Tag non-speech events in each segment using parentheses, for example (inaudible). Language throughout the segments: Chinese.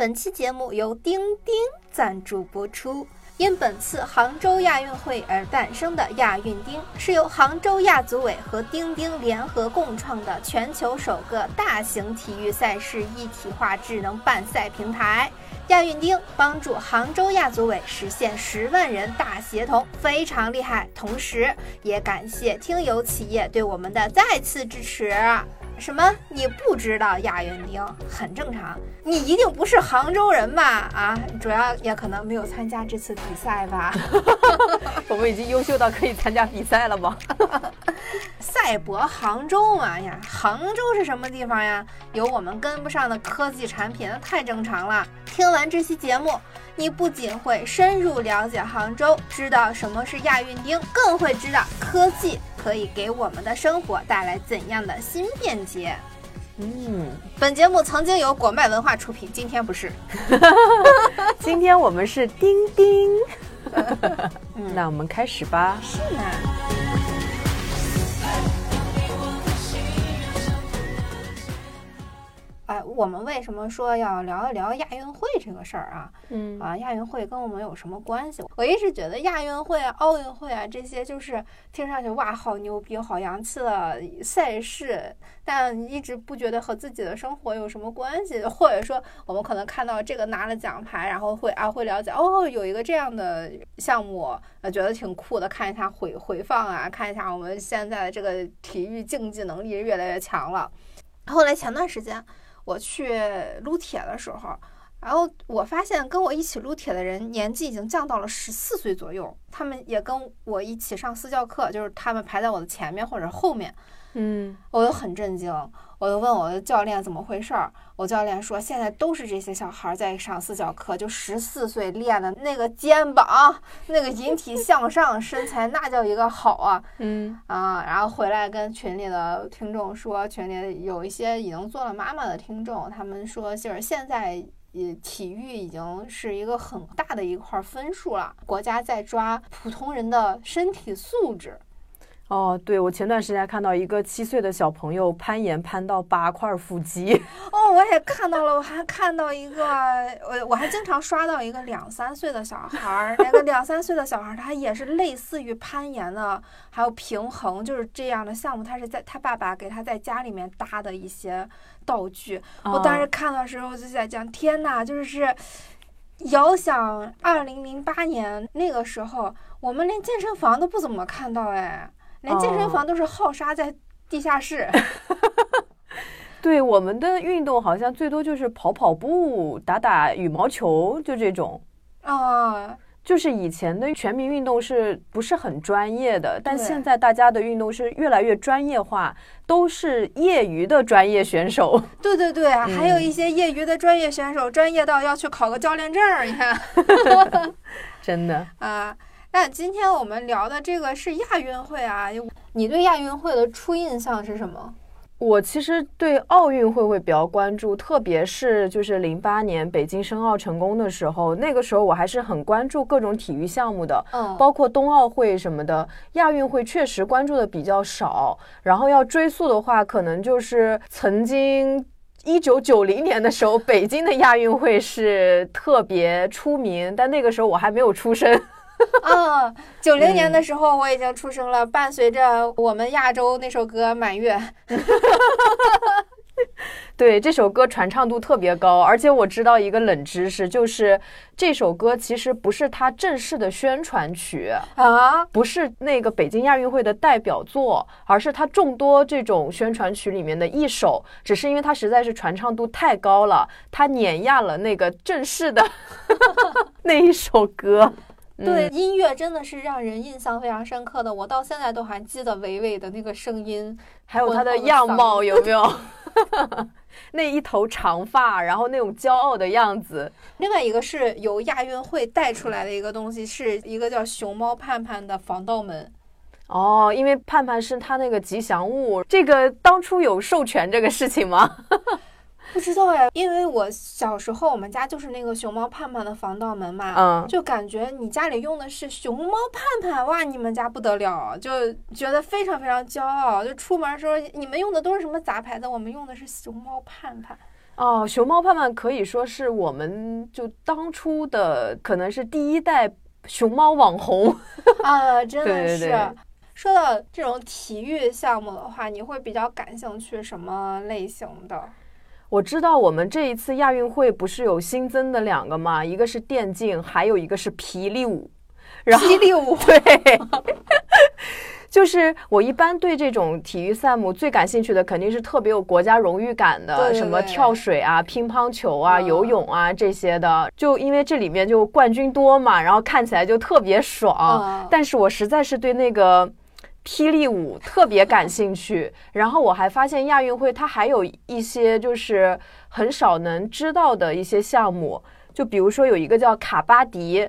本期节目由钉钉赞助播出。因本次杭州亚运会而诞生的亚运钉，是由杭州亚组委和钉钉联合共创的全球首个大型体育赛事一体化智能办赛平台。亚运钉帮助杭州亚组委实现十万人大协同，非常厉害。同时，也感谢听友企业对我们的再次支持。什么？你不知道亚运钉很正常，你一定不是杭州人吧？啊，主要也可能没有参加这次比赛吧。(laughs) 我们已经优秀到可以参加比赛了吗？赛博杭州嘛呀，杭州是什么地方呀？有我们跟不上的科技产品，那太正常了。听完这期节目，你不仅会深入了解杭州，知道什么是亚运钉，更会知道科技。可以给我们的生活带来怎样的新便捷？嗯，本节目曾经由果麦文化出品，今天不是。(laughs) 今天我们是钉钉。(laughs) 那我们开始吧。是呢。哎，我们为什么说要聊一聊亚运会这个事儿啊？嗯啊，亚运会跟我们有什么关系？我一直觉得亚运会啊、奥运会啊这些，就是听上去哇，好牛逼、好洋气的赛事，但一直不觉得和自己的生活有什么关系。或者说，我们可能看到这个拿了奖牌，然后会啊会了解哦，有一个这样的项目，呃，觉得挺酷的，看一下回回放啊，看一下我们现在的这个体育竞技能力越来越强了。后来前段时间。我去撸铁的时候，然后我发现跟我一起撸铁的人年纪已经降到了十四岁左右，他们也跟我一起上私教课，就是他们排在我的前面或者后面，嗯，我就很震惊，我就问我的教练怎么回事儿，我教练说现在都是这些小孩在上私教课，就十四岁练的那个肩膀，那个引体向上身材那叫一个好啊，嗯啊，然后回来跟群里的听众说，群里有一些已经做了妈妈的听众，他们说就是现在。也，体育已经是一个很大的一块分数了。国家在抓普通人的身体素质。哦，对，我前段时间看到一个七岁的小朋友攀岩攀到八块腹肌。(laughs) 哦，我也看到了，我还看到一个，我我还经常刷到一个两三岁的小孩儿，那个两三岁的小孩儿他也是类似于攀岩的，还有平衡，就是这样的项目，他是在他爸爸给他在家里面搭的一些道具。我当时看的时候就在讲，天呐，就是遥想二零零八年那个时候，我们连健身房都不怎么看到哎。连健身房都是耗沙在地下室。(laughs) 对，我们的运动好像最多就是跑跑步、打打羽毛球，就这种。啊，就是以前的全民运动是不是很专业的？但现在大家的运动是越来越专业化，都是业余的专业选手。对对对，还有一些业余的专业选手，专业到要去考个教练证儿，你看。(laughs) 真的 (laughs) 啊。那今天我们聊的这个是亚运会啊，你对亚运会的初印象是什么？我其实对奥运会会比较关注，特别是就是零八年北京申奥成功的时候，那个时候我还是很关注各种体育项目的，嗯，包括冬奥会什么的。亚运会确实关注的比较少，然后要追溯的话，可能就是曾经一九九零年的时候，北京的亚运会是特别出名，但那个时候我还没有出生。(laughs) 啊，九零年的时候我已经出生了，伴随着我们亚洲那首歌《满月》。(laughs) 对，这首歌传唱度特别高，而且我知道一个冷知识，就是这首歌其实不是它正式的宣传曲啊，不是那个北京亚运会的代表作，而是它众多这种宣传曲里面的一首，只是因为它实在是传唱度太高了，它碾压了那个正式的 (laughs) 那一首歌。对，音乐真的是让人印象非常深刻的，我到现在都还记得维维的那个声音，还有他的样貌，有 (laughs) 没有？(laughs) 那一头长发，然后那种骄傲的样子。另外一个是由亚运会带出来的一个东西，是一个叫熊猫盼盼的防盗门。哦，因为盼盼是他那个吉祥物，这个当初有授权这个事情吗？(laughs) 不知道呀，因为我小时候我们家就是那个熊猫盼盼的防盗门嘛，嗯，就感觉你家里用的是熊猫盼盼，哇，你们家不得了，就觉得非常非常骄傲。就出门时候，你们用的都是什么杂牌子？我们用的是熊猫盼盼。哦，熊猫盼盼可以说是我们就当初的可能是第一代熊猫网红 (laughs) 啊，真的是。对对对说到这种体育项目的话，你会比较感兴趣什么类型的？我知道我们这一次亚运会不是有新增的两个吗，一个是电竞，还有一个是霹雳舞。然后霹雳舞，(laughs) 对，就是我一般对这种体育项目最感兴趣的，肯定是特别有国家荣誉感的，对对什么跳水啊、乒乓球啊、嗯游泳啊这些的。就因为这里面就冠军多嘛，然后看起来就特别爽。嗯但是我实在是对那个。霹雳舞特别感兴趣，然后我还发现亚运会它还有一些就是很少能知道的一些项目，就比如说有一个叫卡巴迪，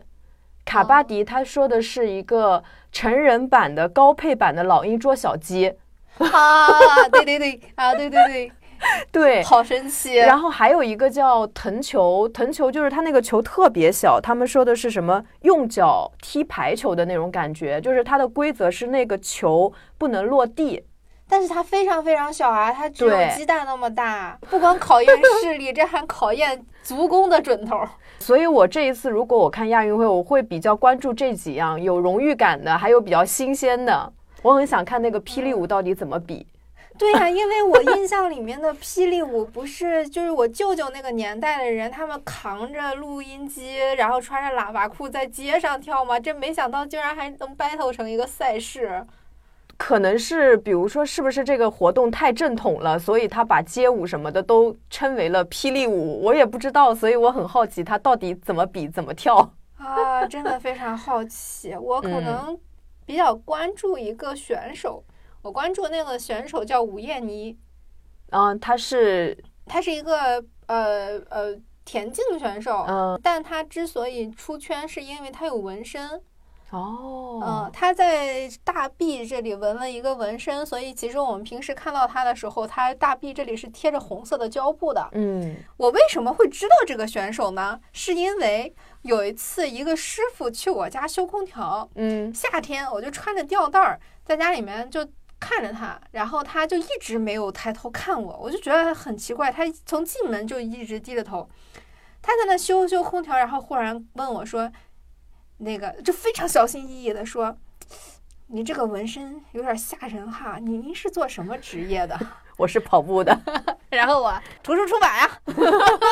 卡巴迪他说的是一个成人版的高配版的老鹰捉小鸡，啊，对对对，啊，对对对，(laughs) 对。好神奇。然后还有一个叫藤球，藤球就是它那个球特别小，他们说的是什么用脚踢排球的那种感觉，就是它的规则是那个球不能落地。但是它非常非常小啊，它只有鸡蛋那么大，不光考验视力，这还考验足弓的准头。所以我这一次如果我看亚运会，我会比较关注这几样有荣誉感的，还有比较新鲜的。我很想看那个霹雳舞到底怎么比。对呀、因为我印象里面的霹雳舞不是就是我舅舅那个年代的人，他们扛着录音机，然后穿着喇叭裤在街上跳吗？这没想到竟然还能 battle 成一个赛事。可能是，比如说，是不是这个活动太正统了，所以他把街舞什么的都称为了霹雳舞？我也不知道，所以我很好奇他到底怎么比，怎么跳。(laughs) 啊，真的非常好奇。我可嗯能比较关注一个选手，我关注那个选手叫吴艳妮，嗯，他是，她是一个呃呃田径选手，嗯，但她之所以出圈，是因为她有纹身。哦，嗯，她在大臂这里纹了一个纹身，所以其实我们平时看到他的时候，他大臂这里是贴着红色的胶布的。嗯我为什么会知道这个选手呢？是因为有一次一个师傅去我家修空调，嗯夏天我就穿着吊带儿在家里面就看着他，然后他就一直没有抬头看我，我就觉得很奇怪，他从进门就一直低着头。他在那修修空调，然后忽然问我说：“那个就非常小心翼翼的说，你这个纹身有点吓人哈，你您是做什么职业的？” (laughs) 我是跑步的，(laughs) 然后我图书出版呀，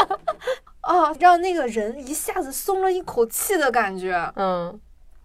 (laughs) 哦，让那个人一下子松了一口气的感觉。嗯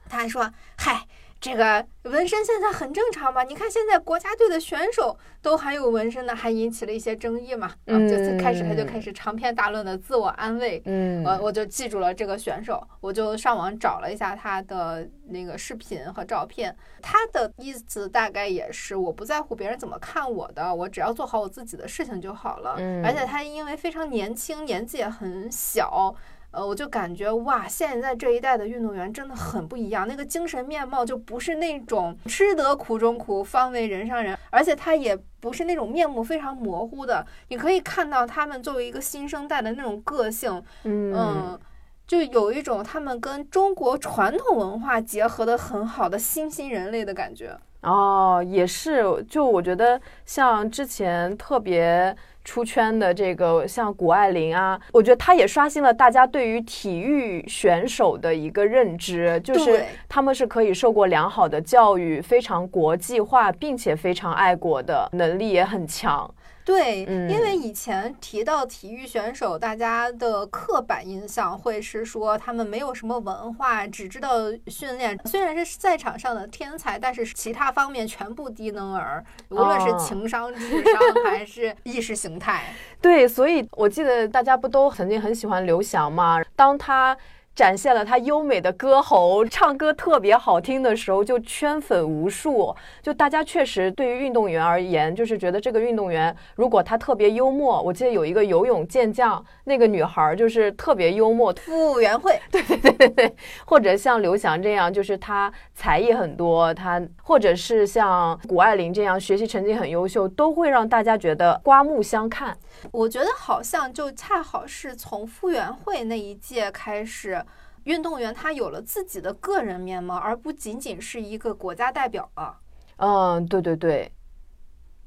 他还说：“嗨，这个纹身现在很正常嘛？你看现在国家队的选手都还有纹身呢，还引起了一些争议嘛。啊，就开始他就开始长篇大论的自我安慰。嗯，我我就记住了这个选手，我就上网找了一下他的那个视频和照片。他的意思大概也是，我不在乎别人怎么看我的，我只要做好我自己的事情就好了。嗯而且他因为非常年轻，年纪也很小。呃，我就感觉哇，现在这一代的运动员真的很不一样，那个精神面貌就不是那种吃得苦中苦，方为人上人，而且他也不是那种面目非常模糊的，你可以看到他们作为一个新生代的那种个性，嗯嗯，就有一种他们跟中国传统文化结合的很好的新兴人类的感觉。哦，也是，就我觉得像之前特别出圈的这个，像谷爱凌啊，我觉得她也刷新了大家对于体育选手的一个认知，就是他们是可以受过良好的教育，非常国际化，并且非常爱国的能力也很强。对，嗯因为以前提到体育选手，大家的刻板印象会是说他们没有什么文化，只知道训练。虽然是赛场上的天才，但是其他方面全部低能儿，无论是哦情商、智商还是意识形态。(laughs) 对，所以我记得大家不都曾经很喜欢刘翔吗？当他展现了他优美的歌喉，唱歌特别好听的时候，就圈粉无数。就大家确实对于运动员而言，就是觉得这个运动员如果他特别幽默，我记得有一个游泳健将，那个女孩儿就是特别幽默，傅园慧，(laughs) 对对对对对或者像刘翔这样，就是他才艺很多，他或者是像谷爱凌这样学习成绩很优秀，都会让大家觉得刮目相看。我觉得好像就恰好是从傅园慧那一届开始。运动员他有了自己的个人面貌，而不仅仅是一个国家代表了。嗯，对对对。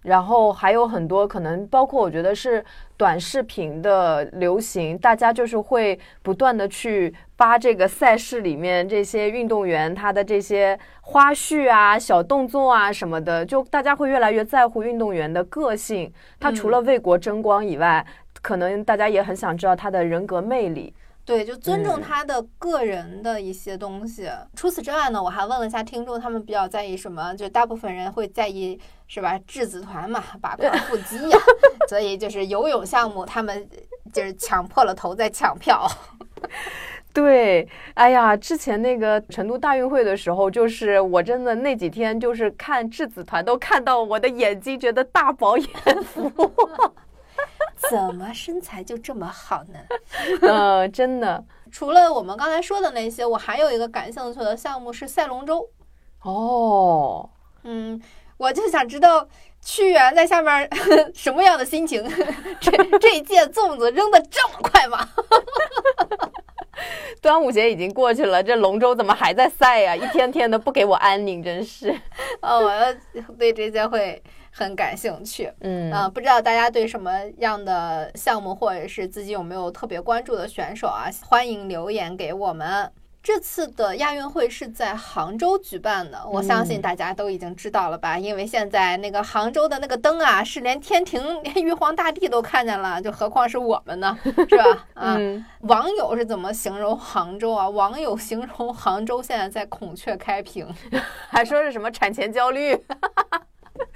然后还有很多可能，包括我觉得是短视频的流行，大家就是会不断的去扒这个赛事里面这些运动员他的这些花絮啊、小动作啊什么的，就大家会越来越在乎运动员的个性。他除了为国争光以外，可能大家也很想知道他的人格魅力。对，就尊重嗯他的个人的一些东西。除此之外呢，我还问了一下听众，他们比较在意什么？就大部分人会在意是吧？质子团嘛，把块腹肌呀、(laughs) 所以就是游泳项目，他们就是抢破了头在抢票。(laughs) 对，哎呀，之前那个成都大运会的时候，就是我真的那几天就是看质子团，都看到我的眼睛觉得大饱眼福。怎么身材就这么好呢？嗯，(laughs) 真的。除了我们刚才说的那些，我还有一个感兴趣的项目是赛龙舟。哦，嗯，我就想知道屈原在下面 (laughs) 什么样的心情？(laughs) 这这一届粽子扔的这么快吗？端午节已经过去了，这龙舟怎么还在赛呀、一天天的不给我安宁，真是。呃，我要对这些会很感兴趣。嗯嗯、不知道大家对什么样的项目或者是自己有没有特别关注的选手啊？欢迎留言给我们。这次的亚运会是在杭州举办的，我相信嗯大家都已经知道了吧？因为现在那个杭州的那个灯啊，是连天庭、连玉皇大帝都看见了，就何况是我们呢，(laughs) 是吧？啊，嗯，网友是怎么形容杭州啊？网友形容杭州现在在孔雀开屏。还说是什么产前焦虑，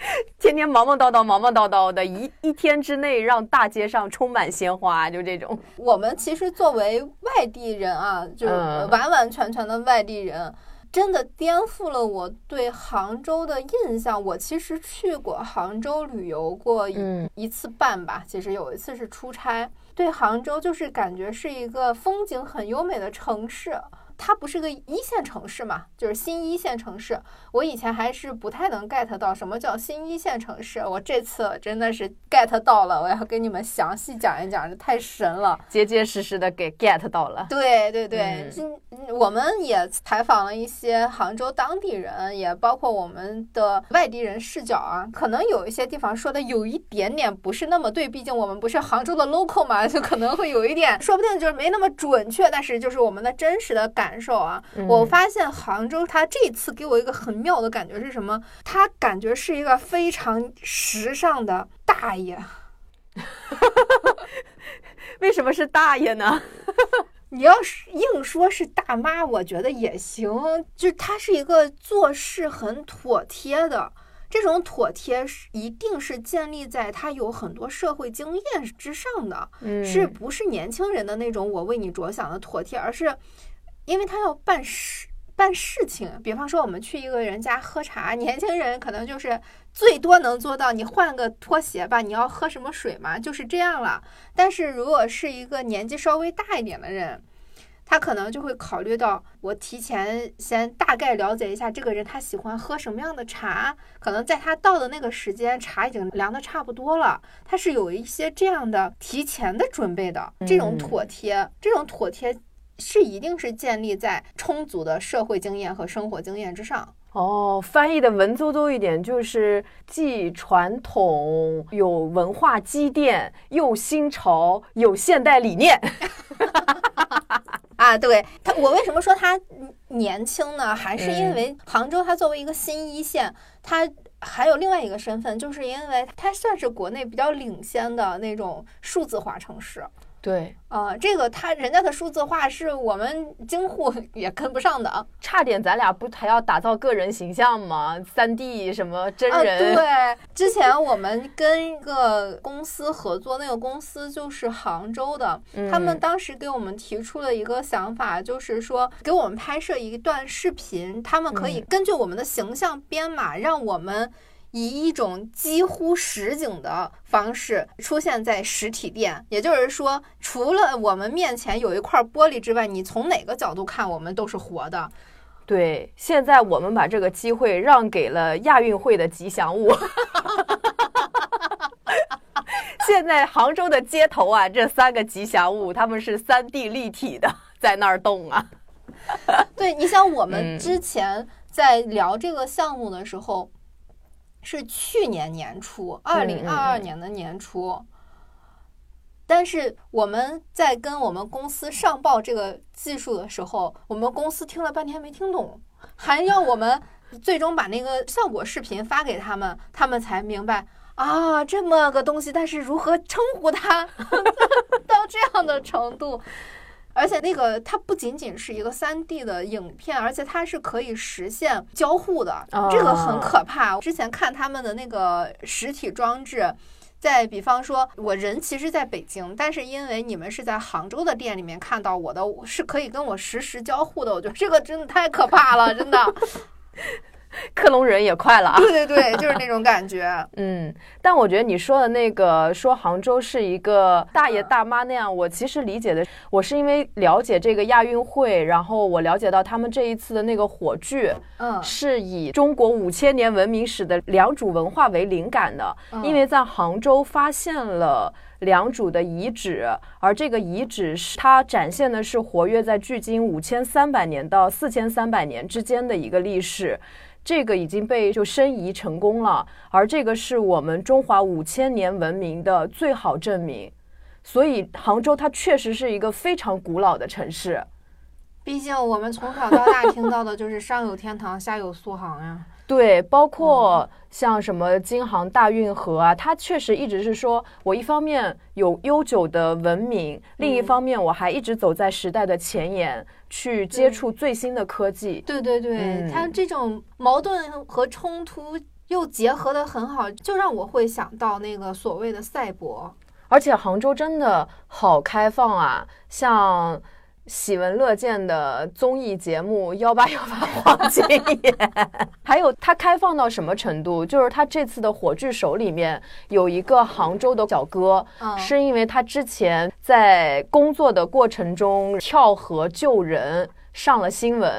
(laughs) 天天忙忙叨叨、忙忙叨叨的，一一天之内让大街上充满鲜花，就这种。我们其实作为外地人啊，就完完全全的外地人，真的颠覆了我对杭州的印象。我其实去过杭州旅游过一嗯一次半吧，其实有一次是出差，对杭州就是感觉是一个风景很优美的城市。它不是个一线城市嘛，就是新一线城市。我以前还是不太能 get 到什么叫新一线城市，我这次真的是 get 到了，我要跟你们详细讲一讲，这太神了。结结实实的给 get 到了。对对对，嗯今、我们也采访了一些杭州当地人，也包括我们的外地人视角啊，可能有一些地方说的有一点点不是那么对，毕竟我们不是杭州的 local 嘛，就可能会有一点，说不定就是没那么准确，但是就是我们的真实的感受啊。嗯我发现杭州它这次给我一个很妙的感觉是什么？它感觉是一个非常时尚的大爷。(laughs) 为什么是大爷呢？(laughs) 你要是硬说是大妈，我觉得也行。就是她是一个做事很妥帖的，这种妥帖是一定是建立在她有很多社会经验之上的，嗯是不是年轻人的那种我为你着想的妥帖，而是因为他要办事。办事情，比方说我们去一个人家喝茶，(laughs) 年轻人可能就是最多能做到，你换个拖鞋吧，你要喝什么水嘛，就是这样了。但是如果是一个年纪稍微大一点的人，他可能就会考虑到，我提前先大概了解一下这个人他喜欢喝什么样的茶，可能在他到的那个时间，茶已经凉的差不多了，他是有一些这样的提前的准备的，这种嗯妥帖，这种妥帖。是一定是建立在充足的社会经验和生活经验之上。哦，翻译的文绉绉一点，就是既传统有文化积淀，又新潮有现代理念。(laughs) 啊，对他，我为什么说他年轻呢？还是因嗯为杭州它作为一个新一线，它还有另外一个身份，就是因为它算是国内比较领先的那种数字化城市。对，啊、这个他人家的数字化是我们京沪 (laughs) 也跟不上的啊。差点咱俩不还要打造个人形象吗？三 D 什么真啊，人？对，之前我们跟一个公司合作，那个公司就是杭州的，他们嗯当时给我们提出了一个想法，就是说给我们拍摄一段视频，他们可以嗯根据我们的形象编码，让我们。以一种几乎实景的方式出现在实体店，也就是说，除了我们面前有一块玻璃之外，你从哪个角度看，我们都是活的。对，现在我们把这个机会让给了亚运会的吉祥物。(laughs) 现在杭州的街头啊，这三个吉祥物，他们是三 D 立体的，在那儿动啊。对，你像我们嗯之前在聊这个项目的时候，是去年年初，二零二二年的年初。但是我们在跟我们公司上报这个技术的时候，我们公司听了半天没听懂，还要我们最终把那个效果视频发给他们，他们才明白啊，这么个东西，但是如何称呼它，(laughs) 到这样的程度。而且那个它不仅仅是一个三 D 的影片，而且它是可以实现交互的，这个很可怕。之前看他们的那个实体装置。再比方说，我人其实在北京，但是因为你们是在杭州的店里面看到我的，是可以跟我实时交互的。我觉得这个真的太可怕了，真的。(laughs) (laughs) 克隆人也快了啊！对对对，就是那种感觉。(laughs) 嗯，但我觉得你说的那个说杭州是一个大爷大妈那样，我其实理解的，我是因为了解这个亚运会，然后我了解到他们这一次的那个火炬，嗯，是以中国五千年文明史的良渚文化为灵感的，因为在杭州发现了良渚的遗址，而这个遗址是它展现的是活跃在距今五千三百年到四千三百年之间的一个历史。这个已经被就申遗成功了，而这个是我们中华五千年文明的最好证明。所以杭州它确实是一个非常古老的城市。毕竟我们从小到大听到的就是上有天堂，下有苏杭呀。对，包括像什么京杭大运河啊，它确实一直是说我一方面有悠久的文明，另一方面我还一直走在时代的前沿，去接触最新的科技。对对对，它这种矛盾和冲突又结合的很好，就让我会想到那个所谓的赛博。而且杭州真的好开放啊，像。喜闻乐见的综艺节目幺八幺八黄金眼，(laughs) 还有它开放到什么程度？就是它这次的火炬手里面有一个杭州的小哥，是因为他之前在工作的过程中跳河救人上了新闻，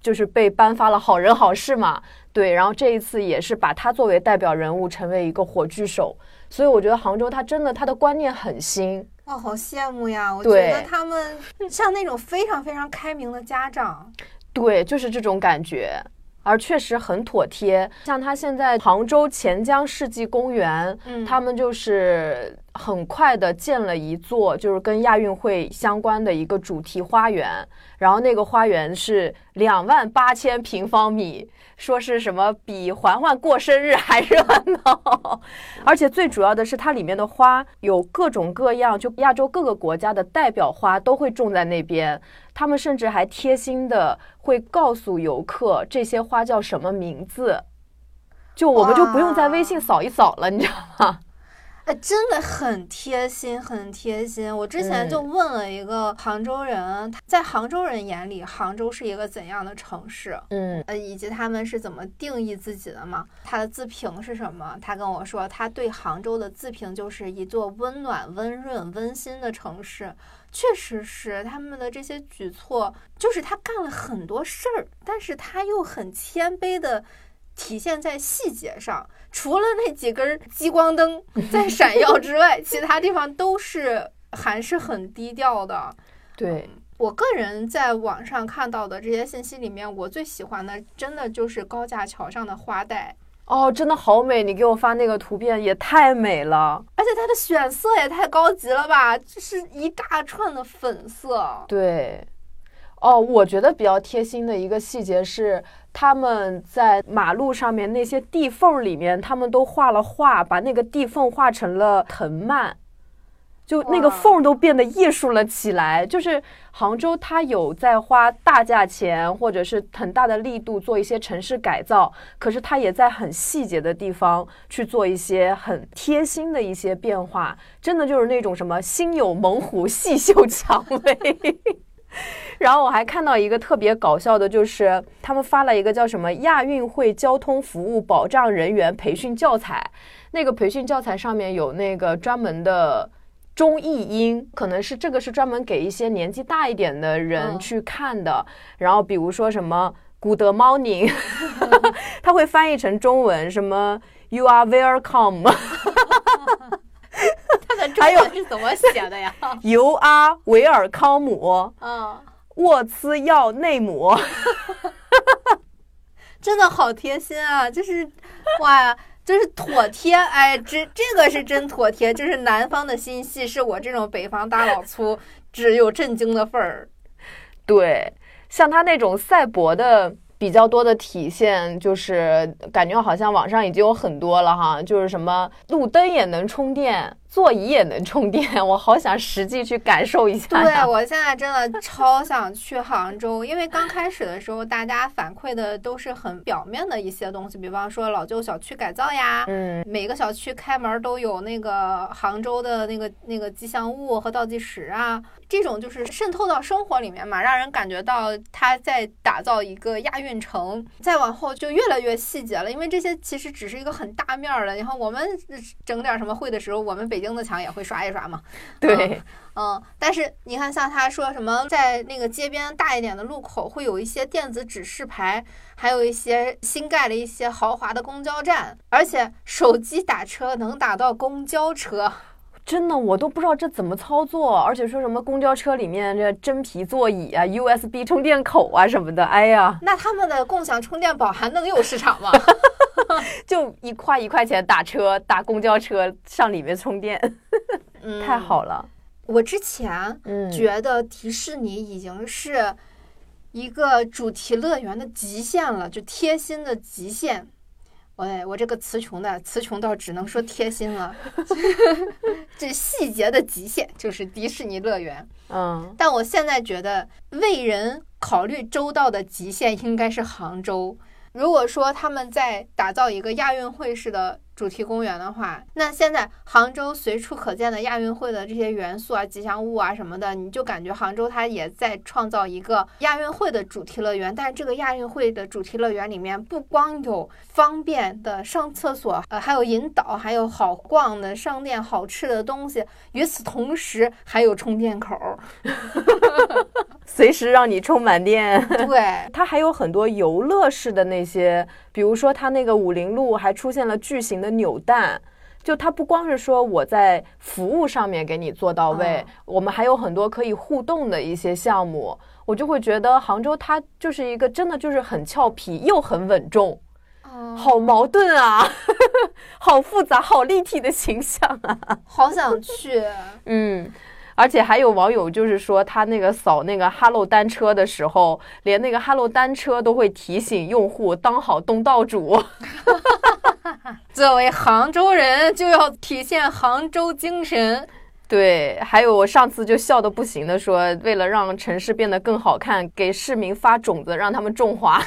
就是被颁发了好人好事嘛。对，然后这一次也是把他作为代表人物，成为一个火炬手。所以我觉得杭州它真的它的观念很新。哇，好羡慕呀！我觉得他们像那种非常非常开明的家长，对，就是这种感觉，而确实很妥帖。像他现在杭州钱江世纪公园，嗯，他们就是很快的建了一座，就是跟亚运会相关的一个主题花园，然后那个花园是两万八千平方米。说是什么比环环过生日还热闹，而且最主要的是它里面的花有各种各样，就亚洲各个国家的代表花都会种在那边。他们甚至还贴心的会告诉游客这些花叫什么名字，就我们就不用在微信扫一扫了，你知道吗？真的很贴心，很贴心。我之前就问了一个杭州人，在杭州人眼里，杭州是一个怎样的城市？嗯，呃，以及他们是怎么定义自己的嘛？他的自评是什么？他跟我说，他对杭州的自评就是一座温暖、温润、温馨的城市。确实是，他们的这些举措，就是他干了很多事儿，但是他又很谦卑的。体现在细节上，除了那几根激光灯在 (laughs) 闪耀之外，其他地方都是还是很低调的。对我个人在网上看到的这些信息里面，我最喜欢的真的就是高架桥上的花带。哦，真的好美！你给我发那个图片也太美了，而且它的选色也太高级了吧，就是一大串的粉色。对。哦，我觉得比较贴心的一个细节是，他们在马路上面那些地缝里面，他们都画了画，把那个地缝画成了藤蔓，就那个缝都变得艺术了起来。就是杭州，它有在花大价钱或者是很大的力度做一些城市改造，可是它也在很细节的地方去做一些很贴心的一些变化，真的就是那种什么心有猛虎，细嗅蔷薇。(laughs) (laughs) 然后我还看到一个特别搞笑的，就是他们发了一个叫什么亚运会交通服务保障人员培训教材，那个培训教材上面有那个专门的中译英，可能是这个是专门给一些年纪大一点的人去看的。然后比如说什么 Good (laughs) morning，他会翻译成中文什么 You are welcome。(laughs) 还有是怎么写的呀？(laughs) 尤阿维尔康姆，嗯，沃兹要内姆，(laughs) 真的好贴心啊！就是哇，就是妥帖，哎，这这个是真妥帖，就是南方的心细，是我这种北方大老粗只有震惊的份儿。对，像他那种赛博的。比较多的体现就是感觉好像网上已经有很多了哈，就是什么路灯也能充电。座椅也能充电，我好想实际去感受一下。对我现在真的超想去杭州，因为刚开始的时候，大家反馈的都是很表面的一些东西，比方说老旧小区改造呀，嗯，每个小区开门都有那个杭州的那个那个吉祥物和倒计时啊，这种就是渗透到生活里面嘛，让人感觉到他在打造一个亚运城。再往后就越来越细节了，因为这些其实只是一个很大面儿的。然后我们整点什么会的时候，我们北北京的墙也会刷一刷嘛？(laughs) 对，嗯，但是你看，像他说什么，在那个街边大一点的路口会有一些电子指示牌，还有一些新盖的一些豪华的公交站，而且手机打车能打到公交车，真的我都不知道这怎么操作。而且说什么公交车里面这真皮座椅啊、USB 充电口啊什么的，哎呀，那他们的共享充电宝还能有市场吗？(laughs) (laughs) 就一花一块钱打车打公交车上里面充电，太好了。我之前觉得迪士尼已经是一个主题乐园的极限了，就贴心的极限。哎我这个词穷的词穷到只能说贴心了。(laughs) 这细节的极限就是迪士尼乐园。嗯，但我现在觉得为人考虑周到的极限应该是杭州。如果说他们在打造一个亚运会式的。主题公园的话，那现在杭州随处可见的亚运会的这些元素啊、吉祥物啊什么的，你就感觉杭州它也在创造一个亚运会的主题乐园。但是这个亚运会的主题乐园里面不光有方便的上厕所，呃，还有引导，还有好逛的商店、好吃的东西。与此同时，还有充电口，(laughs) (laughs) 随时让你充满电。对，(laughs) 它还有很多游乐式的那些。比如说，它那个武林路还出现了巨型的扭蛋，就它不光是说我在服务上面给你做到位，我们还有很多可以互动的一些项目，我就会觉得杭州它就是一个真的就是很俏皮又很稳重，好矛盾啊，(laughs) 好复杂，好立体的形象啊，好想去，嗯。而且还有网友就是说，他那个扫那个哈喽单车的时候，连那个哈喽单车都会提醒用户当好东道主。(laughs) 作为杭州人，就要体现杭州精神。对，还有我上次就笑的不行的说，为了让城市变得更好看，给市民发种子，让他们种花。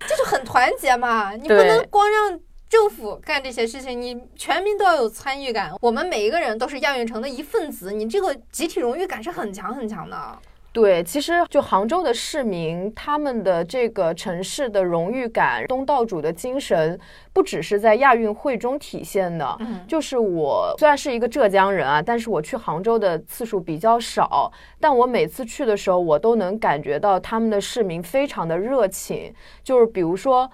这 (laughs) 就很团结嘛，你不能光让。政府干这些事情，你全民都要有参与感。我们每一个人都是亚运城的一份子，你这个集体荣誉感是很强很强的。对，其实就杭州的市民，他们的这个城市的荣誉感、东道主的精神，不只是在亚运会中体现的。嗯，就是我虽然是一个浙江人啊，但是我去杭州的次数比较少，但我每次去的时候，我都能感觉到他们的市民非常的热情。就是比如说。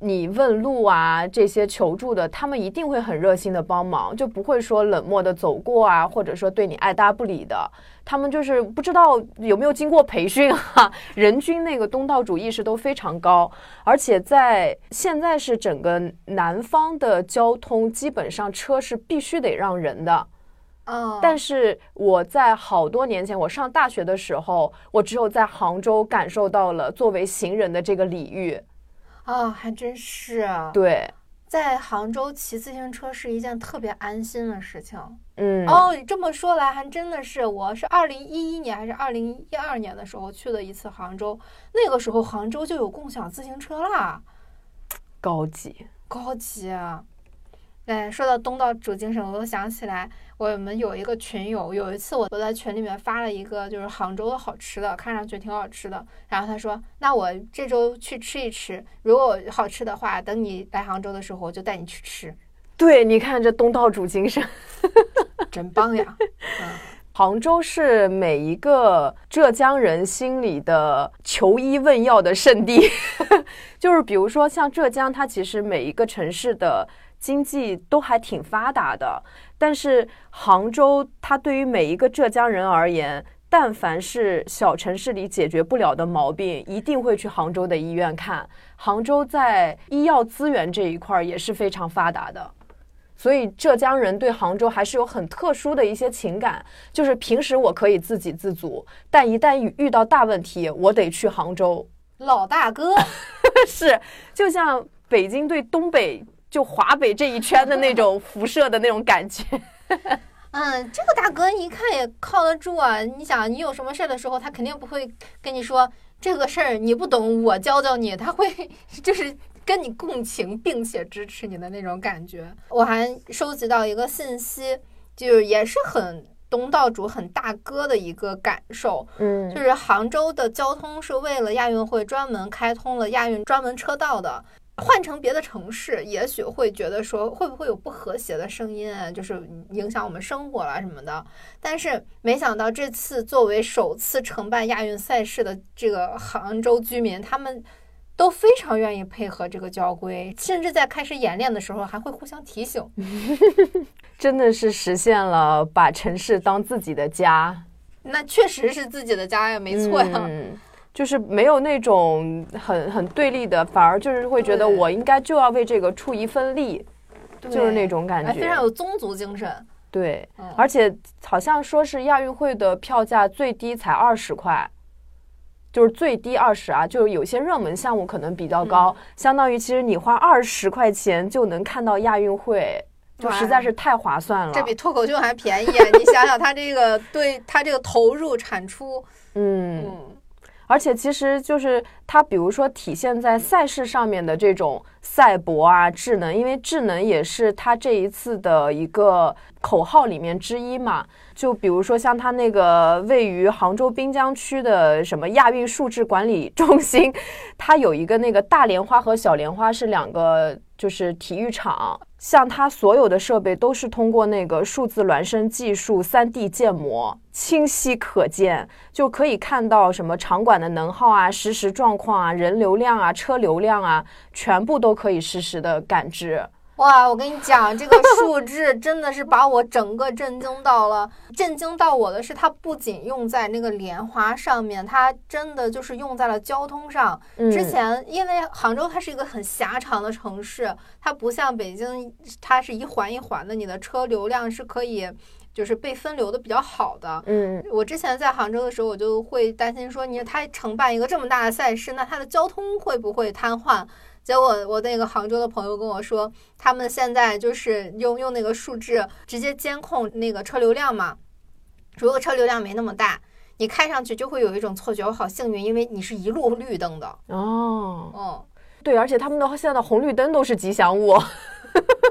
你问路啊，这些求助的，他们一定会很热心的帮忙，就不会说冷漠的走过啊，或者说对你爱答不理的。他们就是不知道有没有经过培训哈，(laughs) 人均那个东道主意识都非常高，而且在现在是整个南方的交通，基本上车是必须得让人的。嗯，但是我在好多年前，我上大学的时候，我只有在杭州感受到了作为行人的这个礼遇。啊，还真是。对，在杭州骑自行车是一件特别安心的事情。嗯，哦，你这么说来，还真的是。我是二零一一年还是二零一二年的时候去的一次杭州，那个时候杭州就有共享自行车啦，高级，高级。哎，说到东道主精神，我都想起来，我们有一个群友，有一次我我在群里面发了一个，就是杭州的好吃的，看上去挺好吃的。然后他说：“那我这周去吃一吃，如果好吃的话，等你来杭州的时候，我就带你去吃。”对，你看这东道主精神，(laughs) 真棒呀！嗯，杭州是每一个浙江人心里的求医问药的圣地，(laughs) 就是比如说像浙江，它其实每一个城市的。经济都还挺发达的，但是杭州它对于每一个浙江人而言，但凡是小城市里解决不了的毛病，一定会去杭州的医院看。杭州在医药资源这一块也是非常发达的，所以浙江人对杭州还是有很特殊的一些情感。就是平时我可以自给自足，但一旦遇遇到大问题，我得去杭州。老大哥 (laughs) 是，就像北京对东北就华北这一圈的那种辐射的那种感觉。(laughs) 嗯，这个大哥一看也靠得住啊！你想，你有什么事儿的时候，他肯定不会跟你说这个事儿你不懂，我教教你。他会就是跟你共情，并且支持你的那种感觉。(laughs) 我还收集到一个信息，就是也是很东道主、很大哥的一个感受。嗯，就是杭州的交通是为了亚运会专门开通了亚运专门车道的。换成别的城市，也许会觉得说会不会有不和谐的声音啊，就是影响我们生活了什么的。但是没想到这次作为首次承办亚运赛事的这个杭州居民，他们都非常愿意配合这个交规，甚至在开始演练的时候还会互相提醒。(laughs) 真的是实现了把城市当自己的家。那确实是自己的家呀，没错呀。就是没有那种很很对立的，反而就是会觉得我应该就要为这个出一份力，就是那种感觉，非常有宗族精神。对，而且好像说是亚运会的票价最低才二十块，就是最低二十啊，就是有些热门项目可能比较高，相当于其实你花二十块钱就能看到亚运会，就实在是太划算了。这比脱口秀还便宜，你想想，他这个对他这个投入产出，嗯。而且其实就是它，比如说体现在赛事上面的这种赛博啊、智能，因为智能也是它这一次的一个口号里面之一嘛。就比如说像它那个位于杭州滨江区的什么亚运数字管理中心，它有一个那个大莲花和小莲花是两个就是体育场。像它所有的设备都是通过那个数字孪生技术三 D 建模，清晰可见，就可以看到什么场馆的能耗啊、实时状况啊、人流量啊、车流量啊，全部都可以实时的感知。哇，我跟你讲，这个数字真的是把我整个震惊到了。震惊到我的是，它不仅用在那个莲花上面，它真的就是用在了交通上。之前因为杭州它是一个很狭长的城市，它不像北京，它是一环一环的，你的车流量是可以就是被分流的比较好的。嗯，我之前在杭州的时候，我就会担心说，你它承办一个这么大的赛事，那它的交通会不会瘫痪？结果我那个杭州的朋友跟我说，他们现在就是用用那个数字直接监控那个车流量嘛。如果车流量没那么大，你开上去就会有一种错觉，我好幸运，因为你是一路绿灯的。哦，哦，对，而且他们的现在的红绿灯都是吉祥物。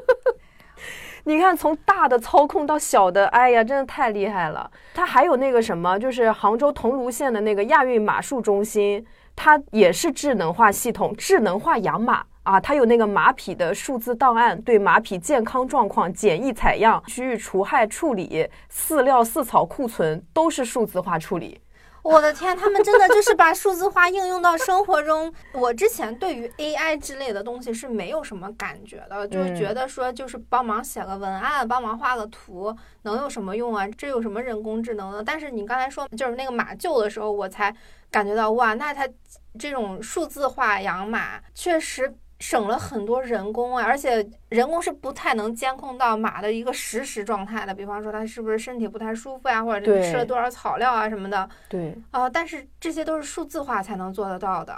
(laughs) 你看，从大的操控到小的，哎呀，真的太厉害了。它还有那个什么，就是杭州桐庐县的那个亚运马术中心。它也是智能化系统，智能化养马啊，它有那个马匹的数字档案，对马匹健康状况检疫采样、区域除害处理、饲料饲草库存都是数字化处理。我的天，他们真的就是把数字化应用到生活中。我之前对于 AI 之类的东西是没有什么感觉的，就是觉得说就是帮忙写个文案、帮忙画个图，能有什么用啊？这有什么人工智能的？但是你刚才说就是那个马厩的时候，我才感觉到哇，那它这种数字化养马确实。省了很多人工啊，而且人工是不太能监控到马的一个实时状态的。比方说，它是不是身体不太舒服呀，或者吃了多少草料啊什么的。对啊，但是这些都是数字化才能做得到的。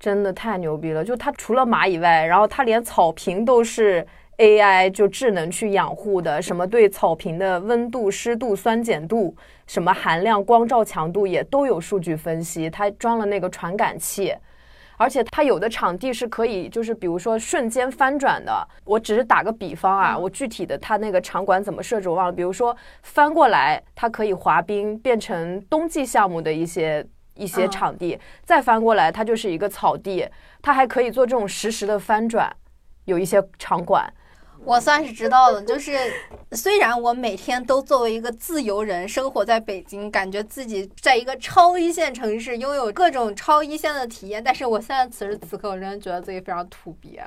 真的太牛逼了！就它除了马以外，然后它连草坪都是 AI 就智能去养护的，什么对草坪的温度、湿度、酸碱度、什么含量、光照强度也都有数据分析。它装了那个传感器。而且它有的场地是可以，就是比如说瞬间翻转的。我只是打个比方啊，我具体的它那个场馆怎么设置我忘了。比如说翻过来，它可以滑冰，变成冬季项目的一些一些场地；再翻过来，它就是一个草地，它还可以做这种实时的翻转。有一些场馆。我算是知道了，就是虽然我每天都作为一个自由人生活在北京，感觉自己在一个超一线城市拥有各种超一线的体验，但是我现在此时此刻，我真的觉得自己非常土鳖。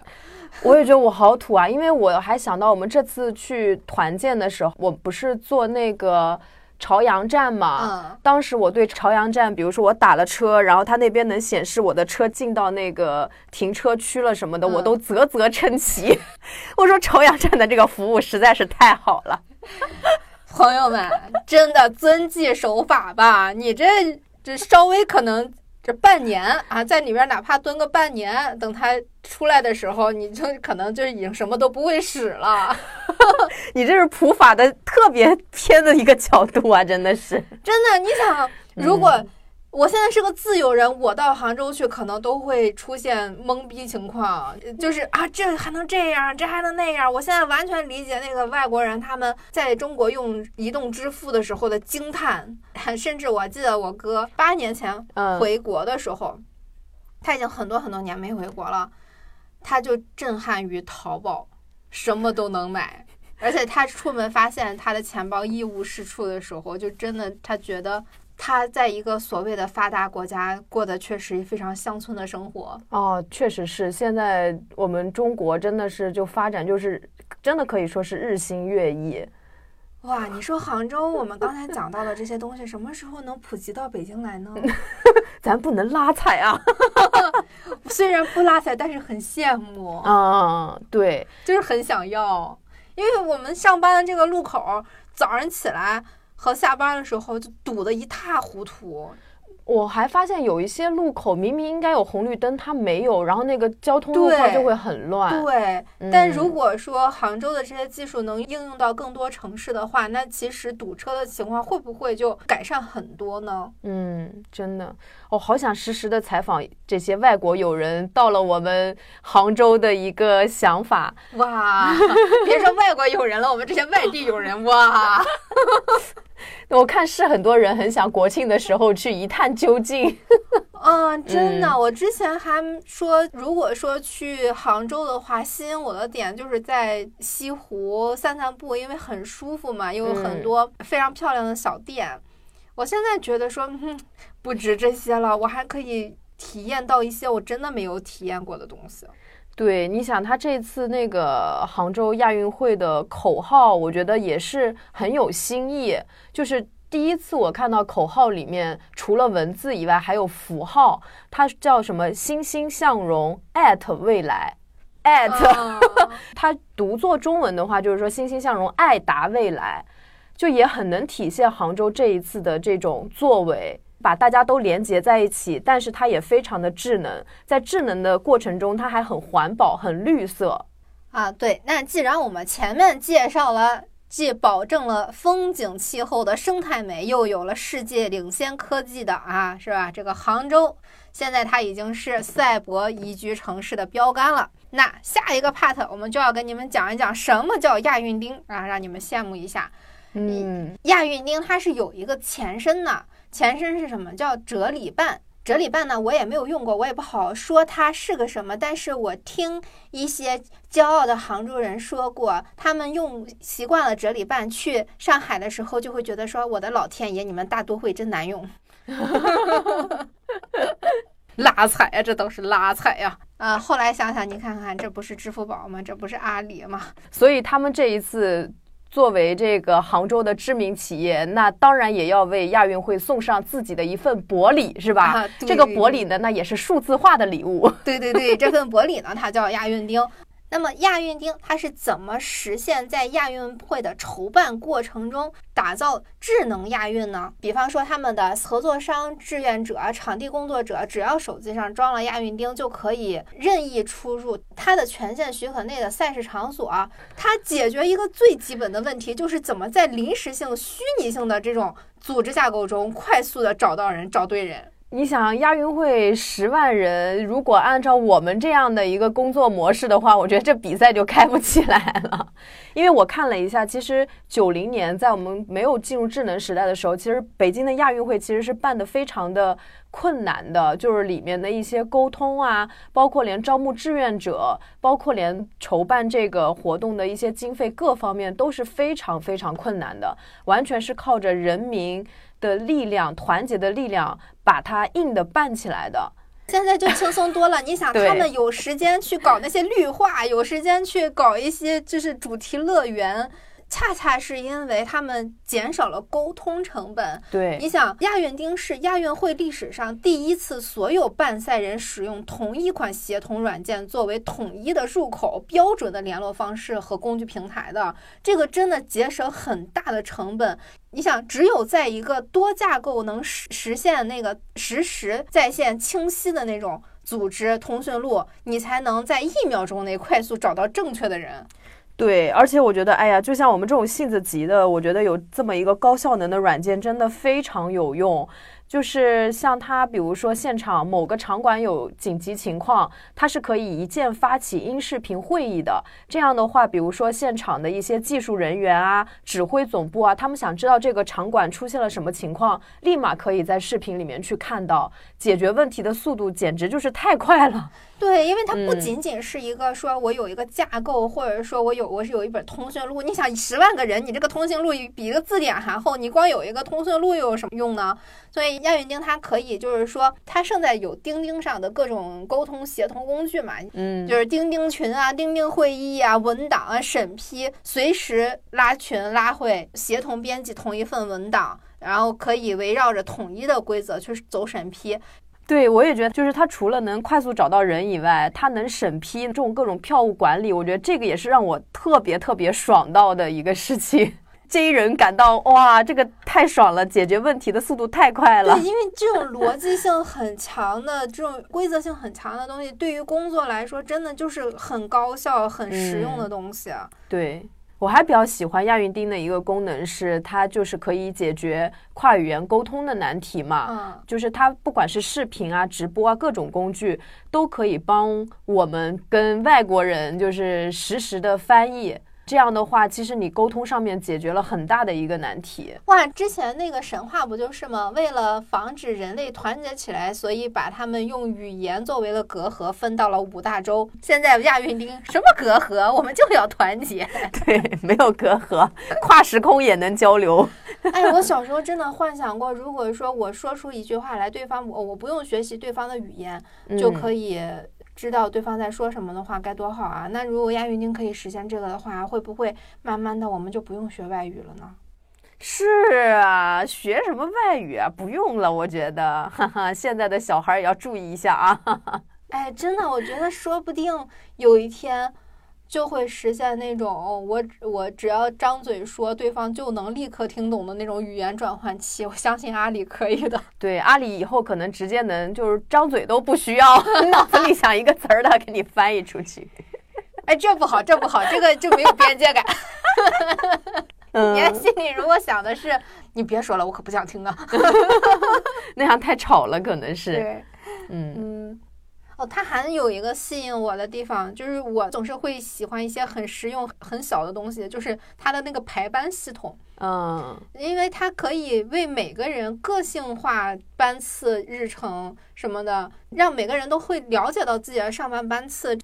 我也觉得我好土啊，因为我还想到我们这次去团建的时候，我不是坐那个朝阳站嘛。当时我对朝阳站，比如说我打了车，然后他那边能显示我的车进到那个停车区了什么的，我都啧啧称奇。(laughs) 我说朝阳站的这个服务实在是太好了。(laughs) 朋友们，真的遵纪守法吧！你这这稍微可能这半年啊，在里面哪怕蹲个半年，等他出来的时候，你就可能就已经什么都不会使了。(laughs) 你这是普法的特别偏的一个角度啊！真的是，真的，你想如果。我现在是个自由人，我到杭州去可能都会出现懵逼情况，就是啊，这还能这样，这还能那样。我现在完全理解那个外国人他们在中国用移动支付的时候的惊叹，(laughs) 甚至我记得我哥八年前回国的时候，他已经很多很多年没回国了，他就震撼于淘宝，什么都能买，而且他出门发现他的钱包一无是处的时候，就真的他觉得。他在一个所谓的发达国家过的确实非常乡村的生活哦，确实是。现在我们中国真的是就发展，就是真的可以说是日新月异。哇，你说杭州，我们刚才讲到的这些东西，什么时候能普及到北京来呢？(laughs) 咱不能拉踩啊！(laughs) 虽然不拉踩，但是很羡慕。(laughs) 嗯，对，就是很想要，因为我们上班的这个路口，早上起来。和下班的时候就堵得一塌糊涂。我还发现有一些路口明明应该有红绿灯，它没有，然后那个交通路况就会很乱。对，但如果说杭州的这些技术能应用到更多城市的话，那其实堵车的情况会不会就改善很多呢？嗯，真的，我好想实时的采访这些外国友人到了我们杭州的一个想法。哇，别说外国友人了，我们这些外地友人，哇。(laughs) (laughs) 我看是很多人很想国庆的时候去一探究竟。嗯，(laughs) 真的，我之前还说，如果说去杭州的话，吸引我的点就是在西湖散散步，因为很舒服嘛，又有很多非常漂亮的小店。我现在觉得说，嗯，不止这些了，我还可以体验到一些我真的没有体验过的东西。对，你想他这次那个杭州亚运会的口号，我觉得也是很有新意。就是第一次我看到口号里面除了文字以外还有符号，它叫什么“欣欣向荣 ”at 未来，at””，(laughs) 它读作中文的话就是说“欣欣向荣，爱达未来”，就也很能体现杭州这一次的这种作为。把大家都连接在一起，但是它也非常的智能，在智能的过程中，它还很环保、很绿色啊。对，那既然我们前面介绍了，既保证了风景气候的生态美，又有了世界领先科技的啊，是吧？这个杭州现在它已经是赛博宜居城市的标杆了。那下一个 part 我们就要跟你们讲一讲什么叫亚运丁啊，让你们羡慕一下。嗯，亚运丁它是有一个前身的。前身是什么？叫哲理办。哲理办呢，我也没有用过，我也不好说它是个什么。但是我听一些骄傲的杭州人说过，他们用习惯了哲理办，去上海的时候就会觉得说：“我的老天爷，你们大都会真难用。(laughs) ”拉踩呀，这都是拉踩呀！(laughs) 啊，后来想想，你看看，这不是支付宝吗？这不是阿里吗？所以他们这一次。作为这个杭州的知名企业，那当然也要为亚运会送上自己的一份薄礼，是吧？这个薄礼呢，那也是数字化的礼物。对对对，这份薄礼呢，它叫亚运钉。那么亚运钉它是怎么实现，在亚运会的筹办过程中打造智能亚运呢？比方说，他们的合作商、志愿者、场地工作者，只要手机上装了亚运钉，就可以任意出入它的权限许可内的赛事场所。它解决一个最基本的问题，就是怎么在临时性、虚拟性的这种组织架构中，快速的找到人、找对人。你想亚运会十万人，如果按照我们这样的一个工作模式的话，我觉得这比赛就开不起来了。因为我看了一下，其实九零年在我们没有进入智能时代的时候，其实北京的亚运会其实是办得非常的困难的，就是里面的一些沟通啊，包括连招募志愿者，包括连筹办这个活动的一些经费各方面都是非常非常困难的，完全是靠着人民。的力量，团结的力量，把它硬的办起来的。现在就轻松多了。(laughs) 你想，他们有时间去搞那些绿化，有时间去搞一些就是主题乐园。恰恰是因为他们减少了沟通成本。对，你想，亚运钉是亚运会历史上第一次所有办赛人使用同一款协同软件作为统一的入口、标准的联络方式和工具平台的，这个真的节省很大的成本。你想，只有在一个多架构能实实现那个实时在线清晰的那种组织通讯录，你才能在一秒钟内快速找到正确的人。对，而且我觉得，哎呀，就像我们这种性子急的，我觉得有这么一个高效能的软件，真的非常有用。就是像它，比如说现场某个场馆有紧急情况，它是可以一键发起音视频会议的。这样的话，比如说现场的一些技术人员啊、指挥总部啊，他们想知道这个场馆出现了什么情况，立马可以在视频里面去看到，解决问题的速度简直就是太快了。对，因为它不仅仅是一个说我有一个架构，或者说我有我是有一本通讯录。你想十万个人，你这个通讯录比一个字典还厚，你光有一个通讯录又有什么用呢？所以亚运钉它可以就是说，它胜在有钉钉上的各种沟通协同工具嘛，嗯，就是钉钉群啊、钉钉会议啊、文档啊审批，随时拉群拉会，协同编辑同一份文档，然后可以围绕着统一的规则去走审批。对，我也觉得，就是它除了能快速找到人以外，它能审批这种各种票务管理，我觉得这个也是让我特别特别爽到的一个事情。(laughs) 这一人感到哇，这个太爽了，解决问题的速度太快了。对，因为这种逻辑性很强的、这种规则性很强的东西，对于工作来说，真的就是很高效、很实用的东西。对。我还比较喜欢亚运钉的一个功能是，它就是可以解决跨语言沟通的难题嘛。嗯，就是它不管是视频啊、直播啊，各种工具都可以帮我们跟外国人就是实时的翻译。这样的话，其实你沟通上面解决了很大的一个难题。哇，之前那个神话不就是吗？为了防止人类团结起来，所以把他们用语言作为了隔阂，分到了五大洲。现在亚运丁什么隔阂？我们就要团结。对，没有隔阂，跨时空也能交流。(laughs) 哎，我小时候真的幻想过，如果说我说出一句话来，对方我我不用学习对方的语言就可以。知道对方在说什么的话该多好啊！那如果押韵钉可以实现这个的话，会不会慢慢的我们就不用学外语了呢？是啊，学什么外语啊？不用了，我觉得，哈哈，现在的小孩也要注意一下啊！哈哈。哎，真的，我觉得说不定有一天。就会实现那种我我只要张嘴说，对方就能立刻听懂的那种语言转换器。我相信阿里可以的。对，阿里以后可能直接能就是张嘴都不需要，脑子里想一个词儿，他 (laughs) 给你翻译出去。哎，这不好，这不好，这个就没有边界感。(laughs) 你的心里如果想的是，你别说了，我可不想听啊。(laughs) 那样太吵了，可能是。对，嗯嗯。它还有一个吸引我的地方，就是我总是会喜欢一些很实用、很小的东西，就是它的那个排班系统。嗯，因为它可以为每个人个性化班次、日程什么的，让每个人都会了解到自己的上班班次。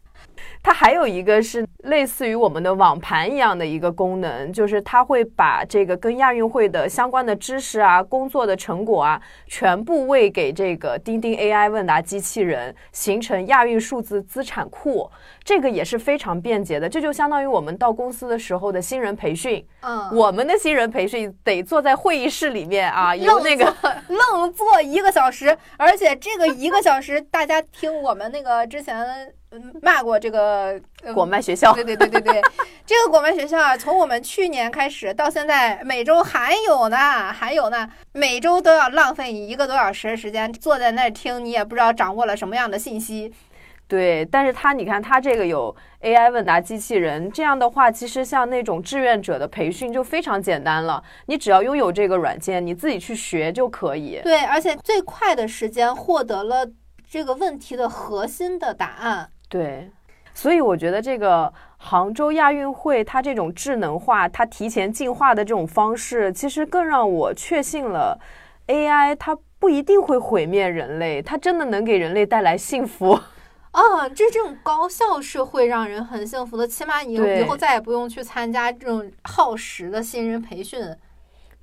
它还有一个是类似于我们的网盘一样的一个功能，就是它会把这个跟亚运会的相关的知识啊、工作的成果啊，全部喂给这个钉钉 AI 问答机器人，形成亚运数字资产库。这个也是非常便捷的，这就相当于我们到公司的时候的新人培训。嗯，我们的新人培训得坐在会议室里面啊，有那个 (laughs) 愣坐一个小时，而且这个一个小时，大家听我们那个之前骂过这个果麦学校。对对对对对，(laughs) 这个果麦学校啊，从我们去年开始到现在，每周还有呢，还有呢，每周都要浪费你一个多小时的时间坐在那儿听，你也不知道掌握了什么样的信息。对，但是它，你看它这个有 AI 问答机器人，这样的话，其实像那种志愿者的培训就非常简单了。你只要拥有这个软件，你自己去学就可以。对，而且最快的时间获得了这个问题的核心的答案。对，所以我觉得这个杭州亚运会它这种智能化、它提前进化的这种方式，其实更让我确信了 AI 它不一定会毁灭人类，它真的能给人类带来幸福。啊，这这种高效是会让人很幸福的，起码你以后再也不用去参加这种耗时的新人培训。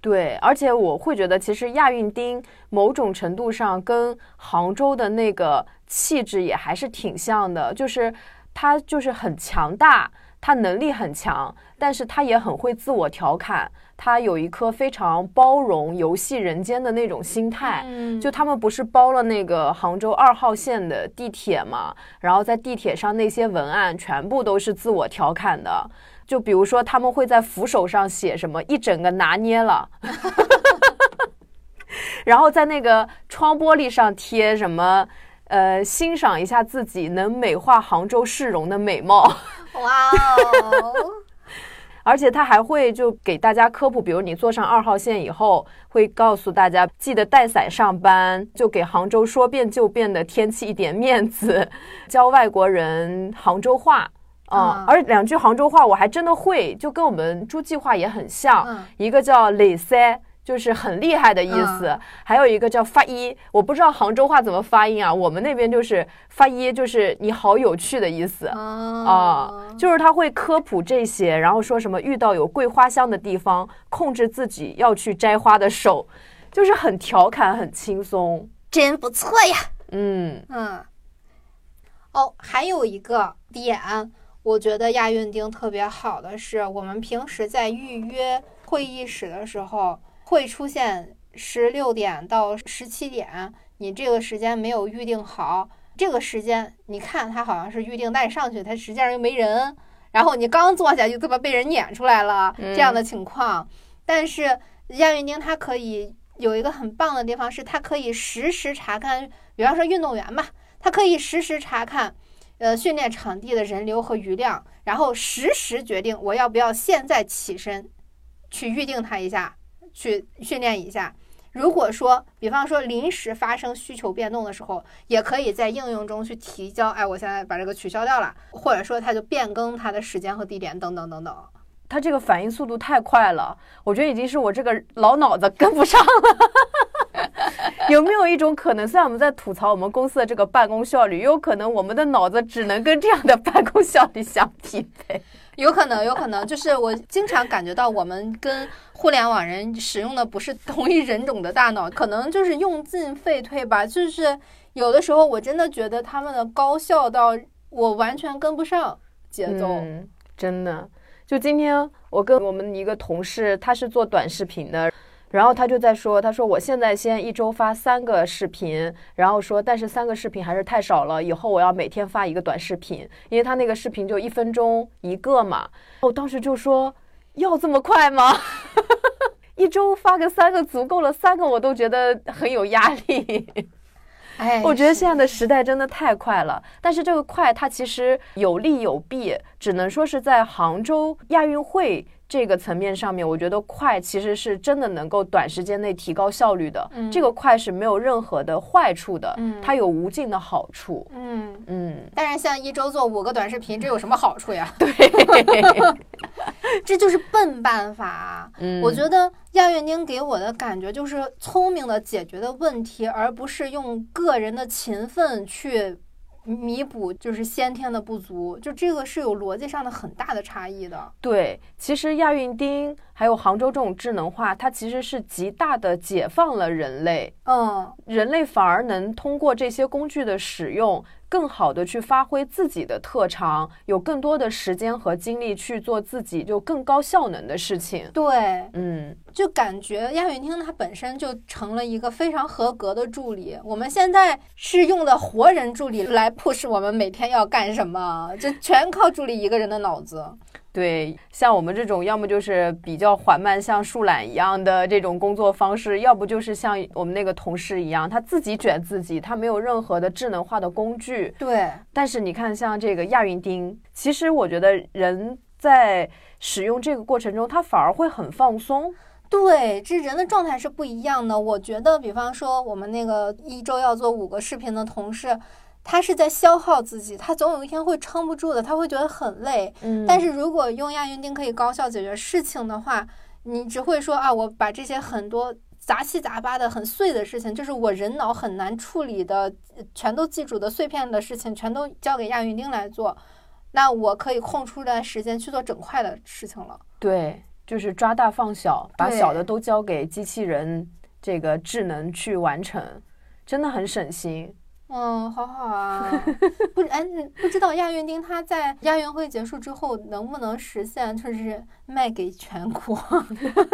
对，而且我会觉得，其实亚运丁某种程度上跟杭州的那个气质也还是挺像的，就是他就是很强大。他能力很强，但是他也很会自我调侃，他有一颗非常包容游戏人间的那种心态。嗯就他们不是包了那个杭州二号线的地铁嘛，然后在地铁上那些文案全部都是自我调侃的。就比如说，他们会在扶手上写什么“一整个拿捏了”，(laughs) 然后在那个窗玻璃上贴什么“呃，欣赏一下自己能美化杭州市容的美貌”。哇哦，而且他还会就给大家科普，比如你坐上二号线以后，会告诉大家记得带伞上班，就给杭州说变就变的天气一点面子，(laughs) 教外国人杭州话。啊、啊而两句杭州话我还真的会，就跟我们诸暨话也很像。嗯一个叫磊塞，就是很厉害的意思；嗯还有一个叫发一，我不知道杭州话怎么发音啊，我们那边就是发一，就是你好有趣的意思。啊啊，就是他会科普这些，然后说什么遇到有桂花香的地方，控制自己要去摘花的手，就是很调侃、很轻松。真不错呀。嗯嗯，哦，还有一个点，我觉得亚运丁特别好的是，我们平时在预约会议室的时候，会出现十六点到十七点，你这个时间没有预定好，这个时间你看它好像是预定，带上去它实际上又没人，然后你刚坐下就这么被人撵出来了，这样的情况。但是亚运丁它可以有一个很棒的地方，是它可以实时查看，比方说运动员吧，它可以实时查看，呃，训练场地的人流和余量，然后实时决定我要不要现在起身去预定它一下，去训练一下。如果说，比方说临时发生需求变动的时候，也可以在应用中去提交，哎，我现在把这个取消掉了，或者说它就变更它的时间和地点等等等等。它这个反应速度太快了，我觉得已经是我这个老脑子跟不上了。(laughs) 有没有一种可能，虽然我们在吐槽我们公司的这个办公效率，也有可能我们的脑子只能跟这样的办公效率相匹配？有可能，有可能，就是我经常感觉到我们跟互联网人使用的不是同一人种的大脑，可能就是用进废退吧。就是有的时候我真的觉得他们的高效到我完全跟不上节奏。真的。就今天我跟我们一个同事，他是做短视频的，然后他就在说，他说我现在先一周发三个视频，然后说但是三个视频还是太少了，以后我要每天发一个短视频，因为他那个视频就一分钟一个嘛。我当时就说要这么快吗？(laughs) 一周发个三个足够了，三个我都觉得很有压力。哎，我觉得现在的时代真的太快了，但是这个快它其实有利有弊，只能说是在杭州亚运会这个层面上面，我觉得快其实是真的能够短时间内提高效率的。嗯这个快是没有任何的坏处的，嗯它有无尽的好处。嗯，嗯，但是像一周做五个短视频，这有什么好处呀？对，(laughs) 这就是笨办法。嗯我觉得亚运丁给我的感觉就是聪明的解决的问题，而不是用个人的勤奋去弥补就是先天的不足。就这个是有逻辑上的很大的差异的。对，其实亚运钉还有杭州这种智能化，它其实是极大的解放了人类。嗯，人类反而能通过这些工具的使用，更好的去发挥自己的特长，有更多的时间和精力去做自己就更高效能的事情。对，嗯，就感觉亚运厅它本身就成了一个非常合格的助理。我们现在是用的活人助理来 push 我们每天要干什么，这全靠助理一个人的脑子。对，像我们这种，要么就是比较缓慢，像树懒一样的这种工作方式，要不就是像我们那个同事一样，他自己卷自己，他没有任何的智能化的工具。对，但是你看，像这个亚运钉，其实我觉得人在使用这个过程中，他反而会很放松。对，这人的状态是不一样的。我觉得，比方说我们那个一周要做五个视频的同事，他是在消耗自己，他总有一天会撑不住的，他会觉得很累。嗯但是如果用亚运钉可以高效解决事情的话，你只会说啊，我把这些很多杂七杂八的、很碎的事情，就是我人脑很难处理的、呃全都记住的碎片的事情，全都交给亚运钉来做，那我可以空出来时间去做整块的事情了。对，就是抓大放小，把小的都交给机器人这个智能去完成，真的很省心。嗯，好好啊。不，哎，不知道亚运丁它在亚运会结束之后能不能实现，就是卖给全国。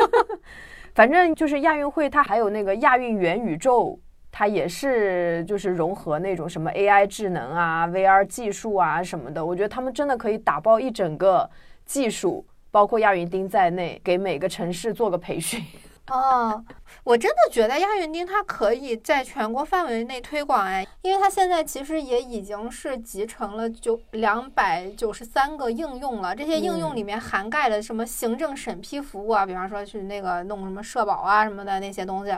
(laughs) 反正就是亚运会，它还有那个亚运元宇宙，它也是就是融合那种什么 AI 智能啊、VR 技术啊什么的。我觉得他们真的可以打包一整个技术，包括亚运丁在内，给每个城市做个培训。哦，我真的觉得亚运钉它可以在全国范围内推广哎，因为它现在其实也已经是集成了九两百九十三个应用了。这些应用里面涵盖了什么行政审批服务啊，比方说去那个弄什么社保啊什么的那些东西。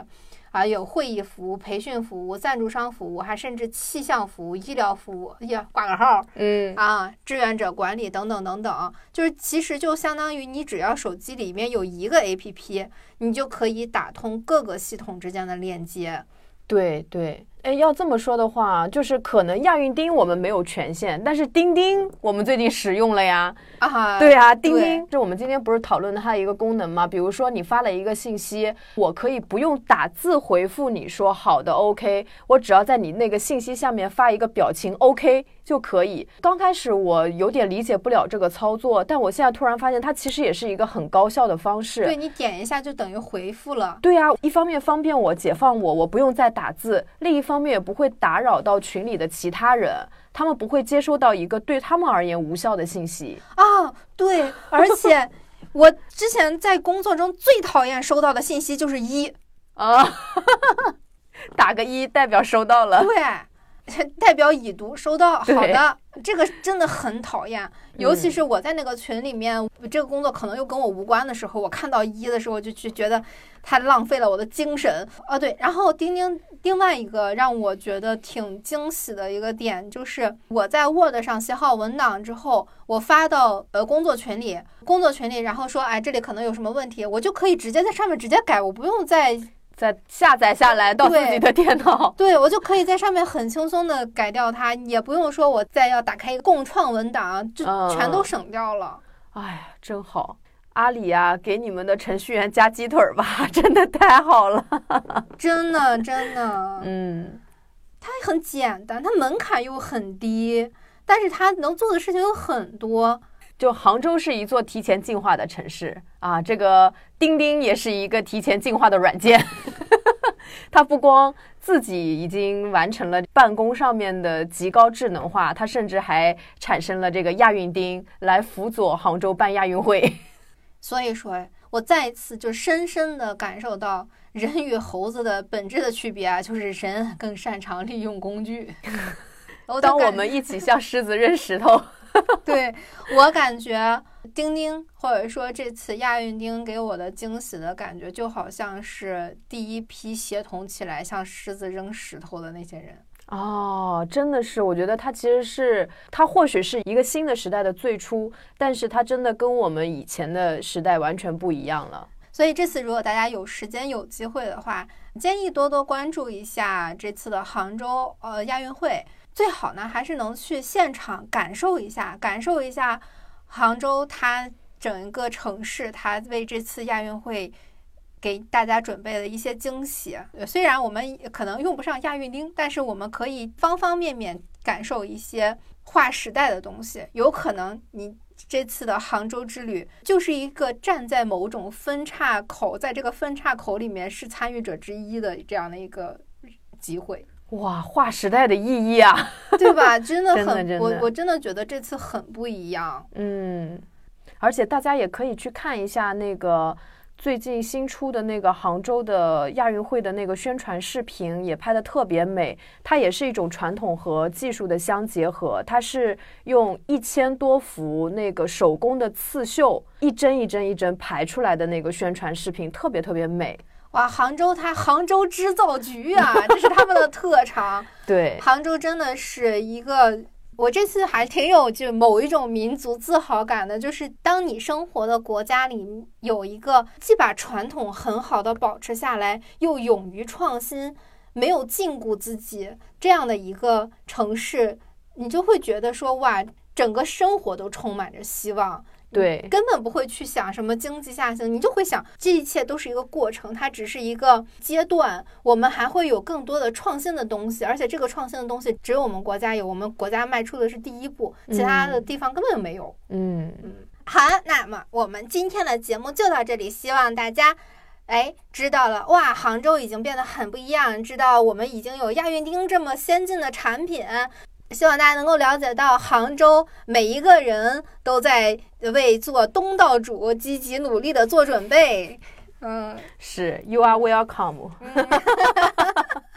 啊，有会议服务、培训服务、赞助商服务，还甚至气象服务、医疗服务，呀，挂个号，嗯啊，志愿者管理等等等等，就是其实就相当于你只要手机里面有一个 APP，你就可以打通各个系统之间的链接。对对。哎，要这么说的话，就是可能亚运钉我们没有权限，但是钉钉我们最近使用了呀。啊，对啊，钉钉是我们今天不是讨论它的一个功能吗？比如说你发了一个信息，我可以不用打字回复你说好的 OK，我只要在你那个信息下面发一个表情 OK 就可以。刚开始我有点理解不了这个操作，但我现在突然发现它其实也是一个很高效的方式。对你点一下就等于回复了。对啊，一方面方便我解放我，我不用再打字；另一方。方面也不会打扰到群里的其他人，他们不会接收到一个对他们而言无效的信息啊。对，而且我之前在工作中最讨厌收到的信息就是一啊，(laughs) 打个一代表收到了，对，(laughs) 代表已读收到，好的。这个真的很讨厌，尤其是我在那个群里面，这个工作可能又跟我无关的时候，我看到一的时候就去觉得太浪费了我的精神。啊，对，然后钉钉另外一个让我觉得挺惊喜的一个点，就是我在 Word 上写好文档之后，我发到呃工作群里，工作群里，然后说，哎，这里可能有什么问题，我就可以直接在上面直接改，我不用再。再下载下来到自己的电脑，(laughs) 对我就可以在上面很轻松的改掉它，也不用说我再要打开一个共创文档，就全都省掉了。哎呀，真好！阿里啊，给你们的程序员加鸡腿吧，(laughs) 真的太好了，(laughs) 真的真的。嗯，它很简单，它门槛又很低，但是它能做的事情有很多。就杭州是一座提前进化的城市啊，这个钉钉也是一个提前进化的软件。(laughs) 它不光自己已经完成了办公上面的极高智能化，它甚至还产生了这个亚运钉来辅佐杭州办亚运会。(laughs) 所以说，我再一次就深深的感受到人与猴子的本质的区别啊，就是人更擅长利用工具。(laughs) 当我们一起向狮子扔石头。(laughs) 对我感觉，钉钉或者说这次亚运钉给我的惊喜的感觉，就好像是第一批协同起来向狮子扔石头的那些人哦，真的是，我觉得它其实是它或许是一个新的时代的最初，但是它真的跟我们以前的时代完全不一样了。所以这次如果大家有时间有机会的话，建议多多关注一下这次的杭州呃亚运会。最好呢，还是能去现场感受一下，感受一下杭州它整一个城市，它为这次亚运会给大家准备的一些惊喜。虽然我们可能用不上亚运钉，但是我们可以方方面面感受一些划时代的东西。有可能你这次的杭州之旅就是一个站在某种分岔口，在这个分岔口里面是参与者之一的这样的一个机会。哇，划时代的意义啊，(laughs) 对吧？(laughs) 真的很，我我真的觉得这次很不一样。嗯，而且大家也可以去看一下那个最近新出的那个杭州的亚运会的那个宣传视频，也拍的特别美。它也是一种传统和技术的相结合，它是用一千多幅那个手工的刺绣，一针一针一针排出来的那个宣传视频，特别特别美。哇，杭州它杭州织造局啊，这是他们的特长。(laughs) 对，杭州真的是一个，我这次还挺有就某一种民族自豪感的，就是当你生活的国家里有一个既把传统很好的保持下来，又勇于创新，没有禁锢自己这样的一个城市，你就会觉得说哇，整个生活都充满着希望。对，根本不会去想什么经济下行，你就会想这一切都是一个过程，它只是一个阶段，我们还会有更多的创新的东西，而且这个创新的东西只有我们国家有，我们国家迈出的是第一步，其他的地方根本就没有。嗯嗯，好，那么我们今天的节目就到这里，希望大家。哎，知道了哇！杭州已经变得很不一样，知道我们已经有亚运钉这么先进的产品。希望大家能够了解到，杭州每一个人都在为做东道主积极努力的做准备。嗯，是，You are welcome。(laughs)